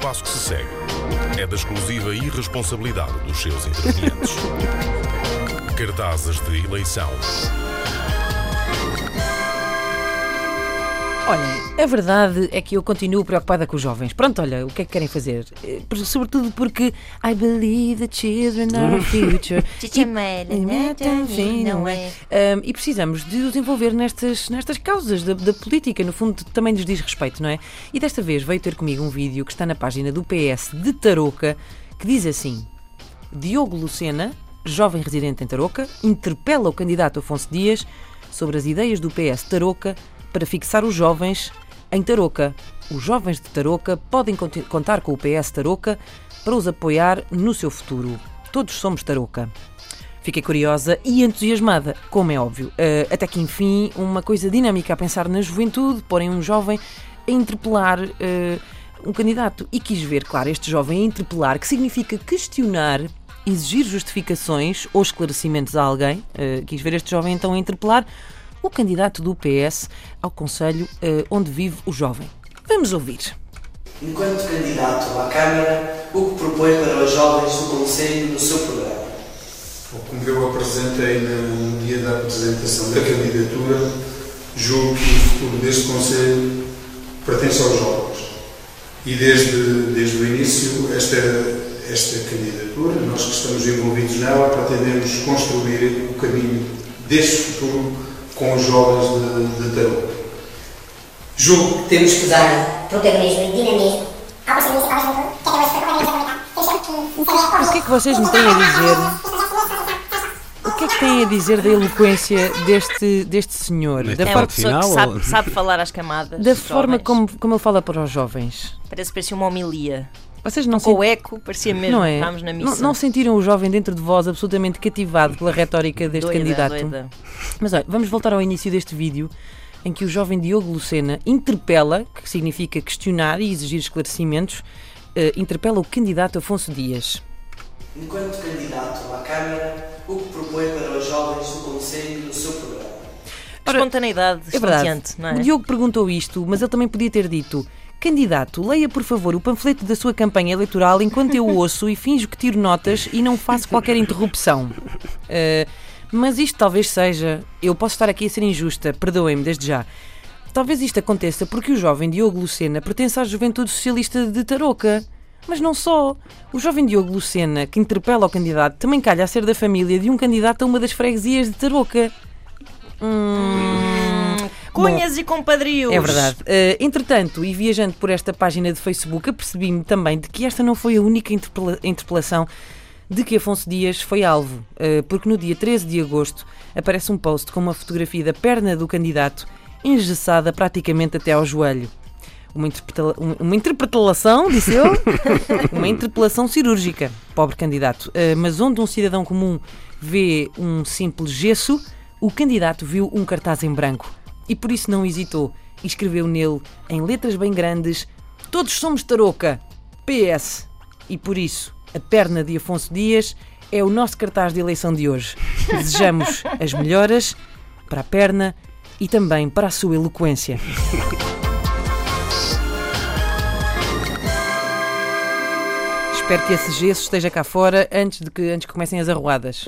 espaço que se segue é da exclusiva irresponsabilidade dos seus intervenientes. Cartazes de eleição. Olhem, a verdade é que eu continuo preocupada com os jovens. Pronto, olha, o que é que querem fazer? Eh, Sobretudo porque I believe the children are the future. Chichamelha, né? Sim, não é? Ahm, e precisamos de os envolver nestas, nestas causas da, da política, no fundo também nos diz respeito, não é? E desta vez veio ter comigo um vídeo que está na página do PS de Tarouca que diz assim: Diogo Lucena, jovem residente em Tarouca, interpela o candidato Afonso Dias sobre as ideias do PS Tarouca para fixar os jovens em Tarouca. Os jovens de Tarouca podem contar com o PS Tarouca para os apoiar no seu futuro. Todos somos Tarouca. Fiquei curiosa e entusiasmada, como é óbvio. Eh, até que, enfim, uma coisa dinâmica a pensar na juventude, porém um jovem a interpelar eh, um candidato. E quis ver, claro, este jovem a interpelar, que significa questionar, exigir justificações ou esclarecimentos a alguém. Eh, quis ver este jovem então a interpelar o candidato do PS ao Conselho eh, onde vive o jovem. Vamos ouvir. Enquanto candidato à Câmara, o que propõe para os jovens do Conselho no seu programa? Como eu apresentei no dia da apresentação da candidatura, julgo que o futuro deste Conselho pertence aos jovens. E desde, desde o início, esta, esta candidatura, nós que estamos envolvidos nela, pretendemos construir o caminho deste futuro com os jovens de, de Tarouca. Julgo que Temos que dar protagonismo e dinamismo ao Conselho Municipal de Juventude, que acabou de ser protagonizado Temos O que é que vocês me têm a dizer? O que é que têm a dizer da eloquência deste, deste senhor? Da, É uma pessoa que sabe, ou- sabe falar às camadas. da forma como, como ele fala para os jovens. Parece parecia uma homilia. Vocês não, Com o eco, parecia mesmo. não é? Estávamos na Não, missa. não sentiram o jovem dentro de vós absolutamente cativado pela retórica deste doida, candidato? doida. Mas olha, vamos voltar ao início deste vídeo em que o jovem Diogo Lucena interpela, que significa questionar e exigir esclarecimentos, eh, interpela o candidato Afonso Dias. Enquanto candidato à Câmara, o que propõe para os jovens do Conselho no seu programa? Ora, Espontaneidade É verdade. não é? O Diogo perguntou isto, mas ele também podia ter dito: Candidato, leia por favor o panfleto da sua campanha eleitoral enquanto eu ouço e finjo que tiro notas e não faço qualquer interrupção. Eh, mas isto talvez seja. Eu posso estar aqui a ser injusta, perdoem-me desde já. Talvez isto aconteça porque o jovem Diogo Lucena pertence à juventude socialista de Tarouca. Mas não só. O jovem Diogo Lucena, que interpela o candidato, também calha a ser da família de um candidato a uma das freguesias de Tarouca. Hum, Cunhas e compadrios. é verdade. Eh, entretanto, e viajando por esta página de Facebook, apercebi-me também de que esta não foi a única interpela- interpelação de que Afonso Dias foi alvo, eh, porque no dia 13 de agosto aparece um post com uma fotografia da perna do candidato engessada praticamente até ao joelho. Uma, interpreta- um- uma interpretação, disse eu, uma interpelação cirúrgica, pobre candidato. Eh, mas onde um cidadão comum vê um simples gesso, o candidato viu um cartaz em branco e por isso não hesitou e escreveu nele, em letras bem grandes: Todos somos tarouca. PS. E por isso, a perna de Afonso Dias é o nosso cartaz de eleição de hoje. Desejamos as melhoras para a perna e também para a sua eloquência. Espero que esse gesso esteja cá fora antes de que, antes que comecem as arruadas.